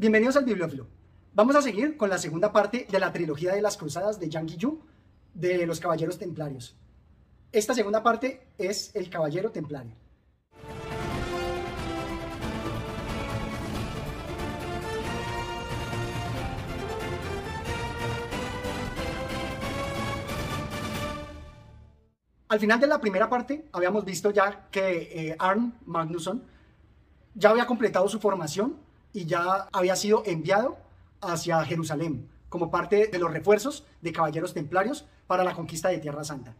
Bienvenidos al Bibliófilo. Vamos a seguir con la segunda parte de la trilogía de las cruzadas de Yang Guillou de los Caballeros Templarios. Esta segunda parte es el Caballero Templario. Al final de la primera parte habíamos visto ya que eh, Arn Magnusson ya había completado su formación y ya había sido enviado hacia Jerusalén como parte de los refuerzos de caballeros templarios para la conquista de Tierra Santa.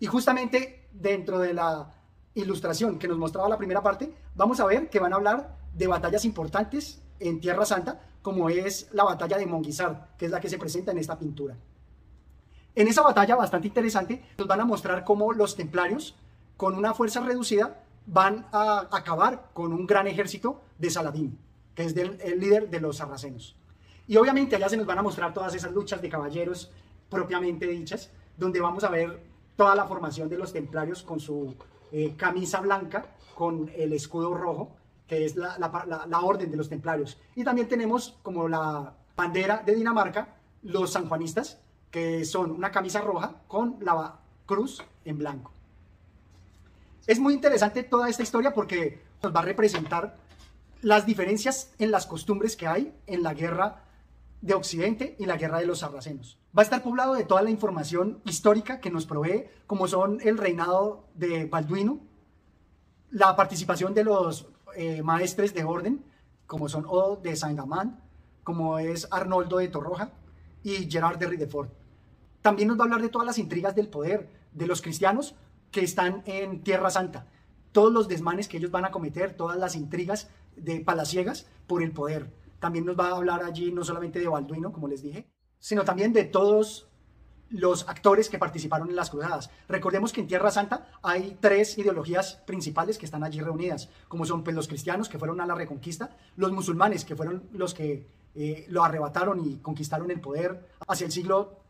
Y justamente dentro de la ilustración que nos mostraba la primera parte, vamos a ver que van a hablar de batallas importantes en Tierra Santa, como es la batalla de Monguizar, que es la que se presenta en esta pintura. En esa batalla bastante interesante nos van a mostrar cómo los templarios, con una fuerza reducida, van a acabar con un gran ejército de Saladín, que es el líder de los sarracenos. Y obviamente allá se nos van a mostrar todas esas luchas de caballeros propiamente dichas, donde vamos a ver toda la formación de los templarios con su eh, camisa blanca, con el escudo rojo, que es la, la, orden de los templarios. Y también tenemos como la bandera de Dinamarca, los sanjuanistas, que son una camisa roja con la cruz en blanco. Es muy interesante toda esta historia porque nos va a representar las diferencias en las costumbres que hay en la guerra de Occidente y la guerra de los sarracenos. Va a estar poblado de toda la información histórica que nos provee, como son el reinado de Balduino, la participación de los eh, maestres de orden, como son Odo de Saint-Amand, como es Arnoldo de Torroja y Gerard de Ridefort. También nos va a hablar de todas las intrigas del poder de los cristianos que están en Tierra Santa, todos los desmanes que ellos van a cometer, todas las intrigas de palaciegas por el poder. También nos va a hablar allí no solamente de Balduino, como les dije, sino también de todos los actores que participaron en las cruzadas. Recordemos que en Tierra Santa hay tres ideologías principales que están allí reunidas, como son pues, los cristianos que fueron a la reconquista, los musulmanes que fueron los que eh, lo arrebataron y conquistaron el poder hacia el siglo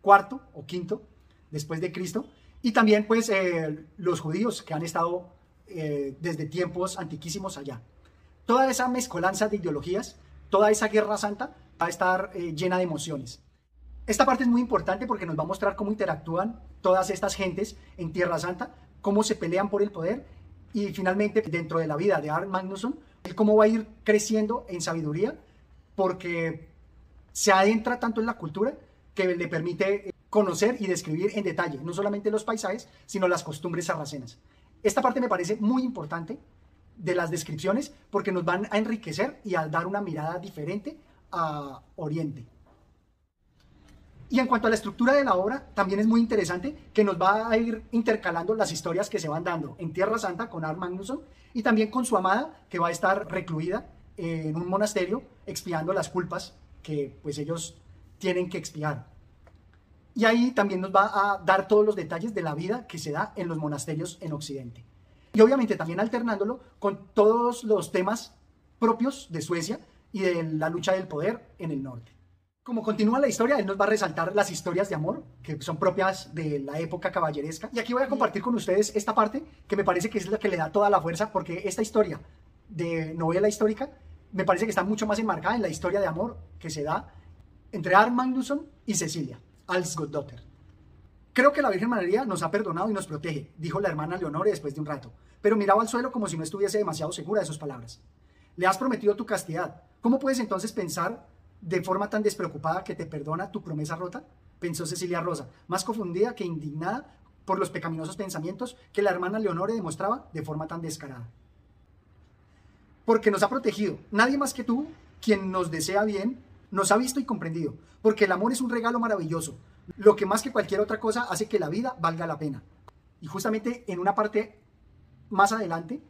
cuarto o quinto después de Cristo, y también pues eh, los judíos que han estado eh, desde tiempos antiquísimos allá. Toda esa mezcolanza de ideologías, toda esa guerra santa va a estar eh, llena de emociones. Esta parte es muy importante porque nos va a mostrar cómo interactúan todas estas gentes en Tierra Santa, cómo se pelean por el poder y finalmente dentro de la vida de Arn Magnusson, cómo va a ir creciendo en sabiduría porque se adentra tanto en la cultura que le permite conocer y describir en detalle no solamente los paisajes, sino las costumbres sarracenas. Esta parte me parece muy importante de las descripciones porque nos van a enriquecer y a dar una mirada diferente a Oriente. Y en cuanto a la estructura de la obra, también es muy interesante que nos va a ir intercalando las historias que se van dando en Tierra Santa con Arn Magnusson y también con su amada que va a estar recluida en un monasterio expiando las culpas que pues ellos tienen que expiar. Y ahí también nos va a dar todos los detalles de la vida que se da en los monasterios en Occidente. Y obviamente también alternándolo con todos los temas propios de Suecia y de la lucha del poder en el norte. Como continúa la historia, él nos va a resaltar las historias de amor que son propias de la época caballeresca. Y aquí voy a compartir con ustedes esta parte que me parece que es la que le da toda la fuerza, porque esta historia de novela histórica me parece que está mucho más enmarcada en la historia de amor que se da entre Arn Magnusson y Cecilia, Alsgodotter. Creo que la Virgen María nos ha perdonado y nos protege, dijo la hermana Leonore después de un rato, pero miraba al suelo como si no estuviese demasiado segura de sus palabras. Le has prometido tu castidad. ¿Cómo puedes entonces pensar de forma tan despreocupada que te perdona tu promesa rota? Pensó Cecilia Rosa, más confundida que indignada por los pecaminosos pensamientos que la hermana Leonore demostraba de forma tan descarada. Porque nos ha protegido. Nadie más que tú, quien nos desea bien, nos ha visto y comprendido, porque el amor es un regalo maravilloso, lo que más que cualquier otra cosa hace que la vida valga la pena. Y justamente en una parte más adelante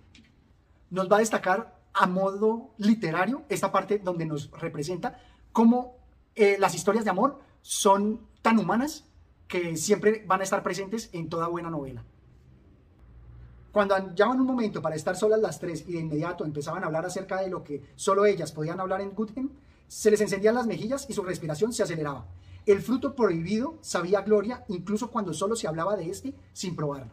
nos va a destacar a modo literario esta parte donde nos representa cómo eh, las historias de amor son tan humanas que siempre van a estar presentes en toda buena novela. Cuando hallaban un momento para estar solas las tres y de inmediato empezaban a hablar acerca de lo que solo ellas podían hablar en Guthem, se les encendían las mejillas y su respiración se aceleraba. El fruto prohibido sabía gloria incluso cuando solo se hablaba de este sin probarlo.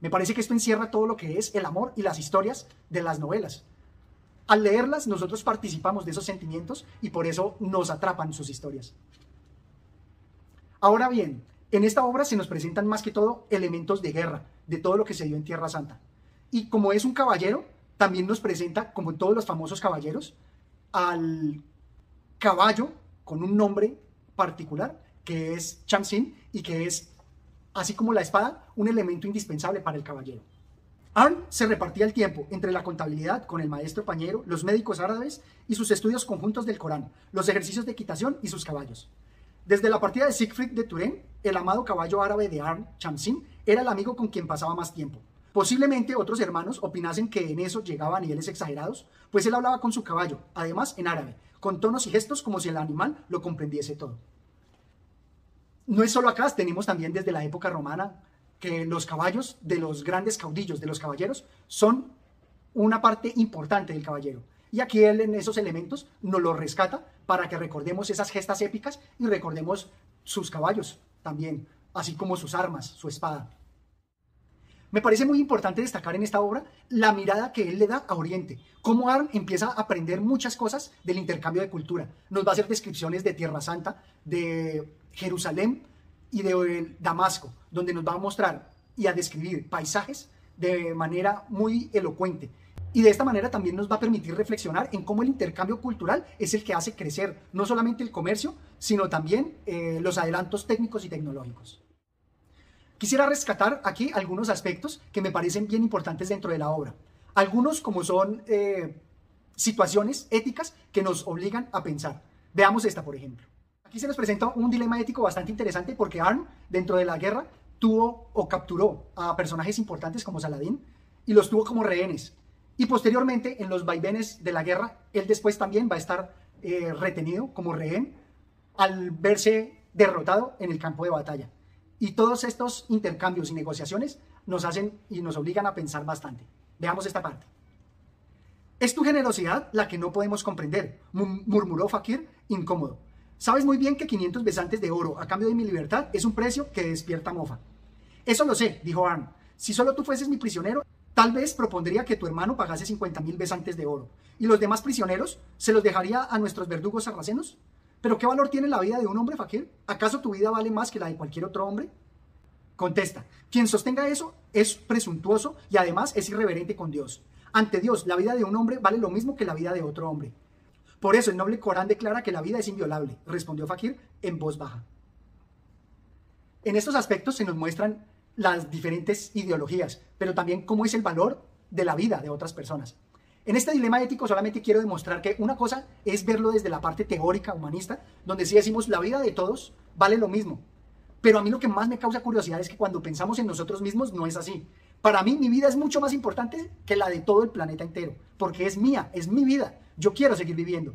Me parece que esto encierra todo lo que es el amor y las historias de las novelas. Al leerlas, nosotros participamos de esos sentimientos y por eso nos atrapan sus historias. Ahora bien, en esta obra se nos presentan más que todo elementos de guerra, de todo lo que se dio en Tierra Santa. Y como es un caballero, también nos presenta, como todos los famosos caballeros, al caballo con un nombre particular, que es Chamsin, y que es, así como la espada, un elemento indispensable para el caballero. Arn se repartía el tiempo entre la contabilidad con el maestro pañero, los médicos árabes y sus estudios conjuntos del Corán, los ejercicios de equitación y sus caballos. Desde la partida de Siegfried de Turén, el amado caballo árabe de Arn, Chamsin, era el amigo con quien pasaba más tiempo. Posiblemente otros hermanos opinasen que en eso llegaba a niveles exagerados, pues él hablaba con su caballo, además en árabe, con tonos y gestos como si el animal lo comprendiese todo. No es solo acá, tenemos también desde la época romana que los caballos de los grandes caudillos, de los caballeros, son una parte importante del caballero. Y aquí él en esos elementos nos lo rescata para que recordemos esas gestas épicas y recordemos sus caballos también, así como sus armas, su espada. Me parece muy importante destacar en esta obra la mirada que él le da a Oriente, cómo Arn empieza a aprender muchas cosas del intercambio de cultura. Nos va a hacer descripciones de Tierra Santa, de Jerusalén, y de Damasco, donde nos va a mostrar y a describir paisajes de manera muy elocuente. Y de esta manera también nos va a permitir reflexionar en cómo el intercambio cultural es el que hace crecer no solamente el comercio, sino también eh, los adelantos técnicos y tecnológicos. Quisiera rescatar aquí algunos aspectos que me parecen bien importantes dentro de la obra. Algunos como son eh, situaciones éticas que nos obligan a pensar. Veamos esta, por ejemplo. Aquí se nos presenta un dilema ético bastante interesante porque Arn, dentro de la guerra, tuvo o capturó a personajes importantes como Saladín y los tuvo como rehenes. Y posteriormente, en los vaivenes de la guerra, él después también va a estar eh, retenido como rehén al verse derrotado en el campo de batalla. Y todos estos intercambios y negociaciones nos hacen y nos obligan a pensar bastante. Veamos esta parte. Es tu generosidad la que no podemos comprender, murmuró Fakir incómodo. Sabes muy bien que 500 besantes de oro a cambio de mi libertad es un precio que despierta mofa. Eso lo sé, dijo Arn. Si solo tú fueses mi prisionero, tal vez propondría que tu hermano pagase 50 mil besantes de oro. ¿Y los demás prisioneros se los dejaría a nuestros verdugos sarracenos? ¿Pero qué valor tiene la vida de un hombre, Fakir? ¿Acaso tu vida vale más que la de cualquier otro hombre? Contesta, quien sostenga eso es presuntuoso y además es irreverente con Dios. Ante Dios, la vida de un hombre vale lo mismo que la vida de otro hombre. Por eso el noble Corán declara que la vida es inviolable, respondió Fakir en voz baja. En estos aspectos se nos muestran las diferentes ideologías, pero también cómo es el valor de la vida de otras personas. En este dilema ético solamente quiero demostrar que una cosa es verlo desde la parte teórica, humanista, donde sí decimos la vida de todos vale lo mismo. Pero a mí lo que más me causa curiosidad es que cuando pensamos en nosotros mismos no es así. Para mí mi vida es mucho más importante que la de todo el planeta entero, porque es mía, es mi vida yo quiero seguir viviendo.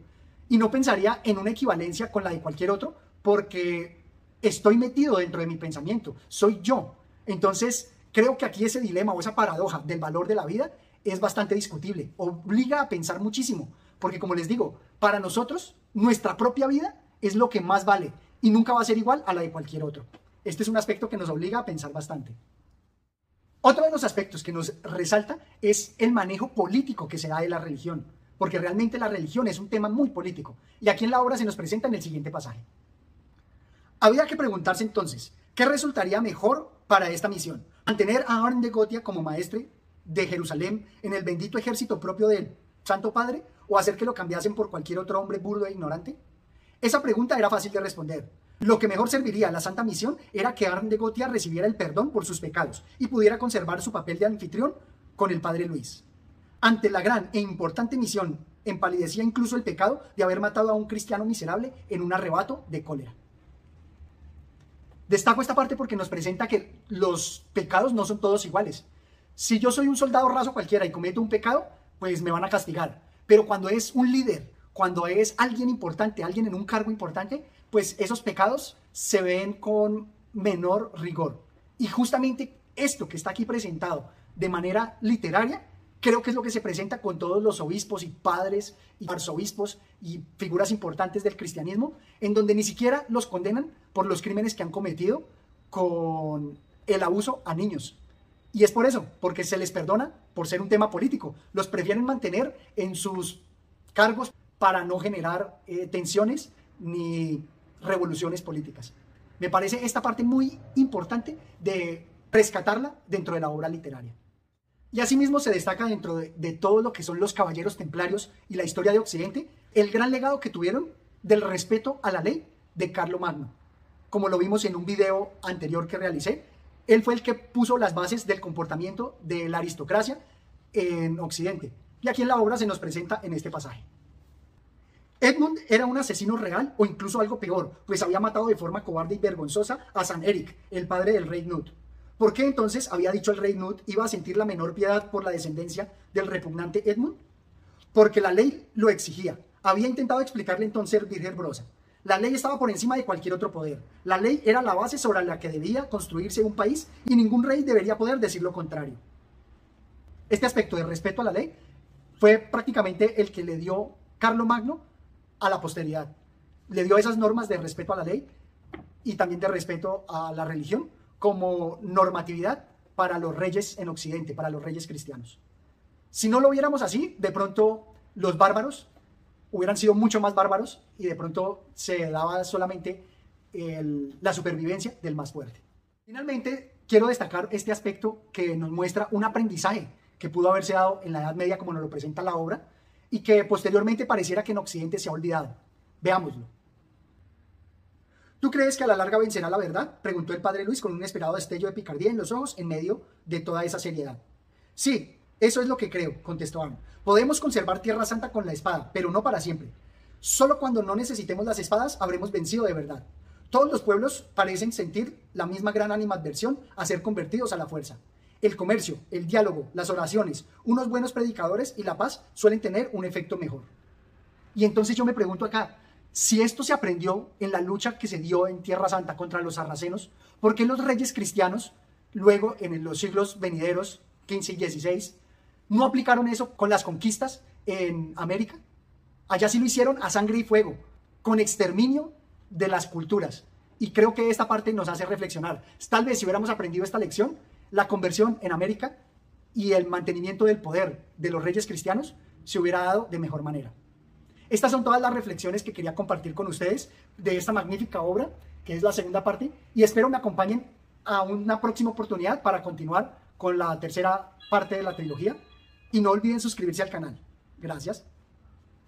Y no pensaría en una equivalencia con la de cualquier otro porque estoy metido dentro de mi pensamiento, soy yo. Entonces, creo que aquí ese dilema o esa paradoja del valor de la vida es bastante discutible, obliga a pensar muchísimo, porque como les digo, para nosotros nuestra propia vida es lo que más vale y nunca va a ser igual a la de cualquier otro. Este es un aspecto que nos obliga a pensar bastante. Otro de los aspectos que nos resalta es el manejo político que se da de la religión porque realmente la religión es un tema muy político. Y aquí en la obra se nos presenta en el siguiente pasaje. Había que preguntarse entonces, ¿qué resultaría mejor para esta misión? ¿Mantener a Arn de Gotia como maestre de Jerusalén en el bendito ejército propio del Santo Padre o hacer que lo cambiasen por cualquier otro hombre burdo e ignorante? Esa pregunta era fácil de responder. Lo que mejor serviría a la santa misión era que Arn de Gotia recibiera el perdón por sus pecados y pudiera conservar su papel de anfitrión con el Padre Luis. Ante la gran e importante misión, empalidecía incluso el pecado de haber matado a un cristiano miserable en un arrebato de cólera. Destaco esta parte porque nos presenta que los pecados no son todos iguales. Si yo soy un soldado raso cualquiera y cometo un pecado, pues me van a castigar. Pero cuando es un líder, cuando es alguien importante, alguien en un cargo importante, pues esos pecados se ven con menor rigor. Y justamente esto que está aquí presentado de manera literaria creo que es lo que se presenta con todos los obispos y padres y arzobispos y figuras importantes del cristianismo, en donde ni siquiera los condenan por los crímenes que han cometido con el abuso a niños. Y es por eso, porque se les perdona por ser un tema político. Los prefieren mantener en sus cargos para no generar eh, tensiones ni revoluciones políticas. Me parece esta parte muy importante de rescatarla dentro de la obra literaria. Y asimismo se destaca dentro de, todo lo que son los caballeros templarios y la historia de Occidente, el gran legado que tuvieron del respeto a la ley de Carlo Magno. Como lo vimos en un video anterior que realicé, él fue el que puso las bases del comportamiento de la aristocracia en Occidente. Y aquí en la obra se nos presenta en este pasaje. Edmund era un asesino real o incluso algo peor, pues había matado de forma cobarde y vergonzosa a San Eric, el padre del rey Nut. ¿Por qué entonces había dicho el rey Nut iba a sentir la menor piedad por la descendencia del repugnante Edmund? Porque la ley lo exigía. Había intentado explicarle entonces Virgen Brosa. La ley estaba por encima de cualquier otro poder. La ley era la base sobre la que debía construirse un país y ningún rey debería poder decir lo contrario. Este aspecto de respeto a la ley fue prácticamente el que le dio Carlo Magno a la posteridad. Le dio esas normas de respeto a la ley y también de respeto a la religión como normatividad para los reyes en Occidente, para los reyes cristianos. Si no lo viéramos así, de pronto los bárbaros hubieran sido mucho más bárbaros y de pronto se daba solamente el, la supervivencia del más fuerte. Finalmente, quiero destacar este aspecto que nos muestra un aprendizaje que pudo haberse dado en la Edad Media como nos lo presenta la obra y que posteriormente pareciera que en Occidente se ha olvidado. Veámoslo. ¿Tú crees que a la larga vencerá la verdad? Preguntó el padre Luis con un esperado destello de picardía en los ojos en medio de toda esa seriedad. Sí, eso es lo que creo, contestó Anne. Podemos conservar Tierra Santa con la espada, pero no para siempre. Solo cuando no necesitemos las espadas habremos vencido de verdad. Todos los pueblos parecen sentir la misma gran animadversión a ser convertidos a la fuerza. El comercio, el diálogo, las oraciones, unos buenos predicadores y la paz suelen tener un efecto mejor. Y entonces yo me pregunto acá, si esto se aprendió en la lucha que se dio en Tierra Santa contra los sarracenos, ¿por qué los reyes cristianos, luego en los siglos venideros, 15 y 16, no aplicaron eso con las conquistas en América? Allá sí lo hicieron a sangre y fuego, con exterminio de las culturas. Y creo que esta parte nos hace reflexionar. Tal vez si hubiéramos aprendido esta lección, la conversión en América y el mantenimiento del poder de los reyes cristianos se hubiera dado de mejor manera. Estas son todas las reflexiones que quería compartir con ustedes de esta magnífica obra, que es la segunda parte, y espero me acompañen a una próxima oportunidad para continuar con la tercera parte de la trilogía. Y no olviden suscribirse al canal. Gracias.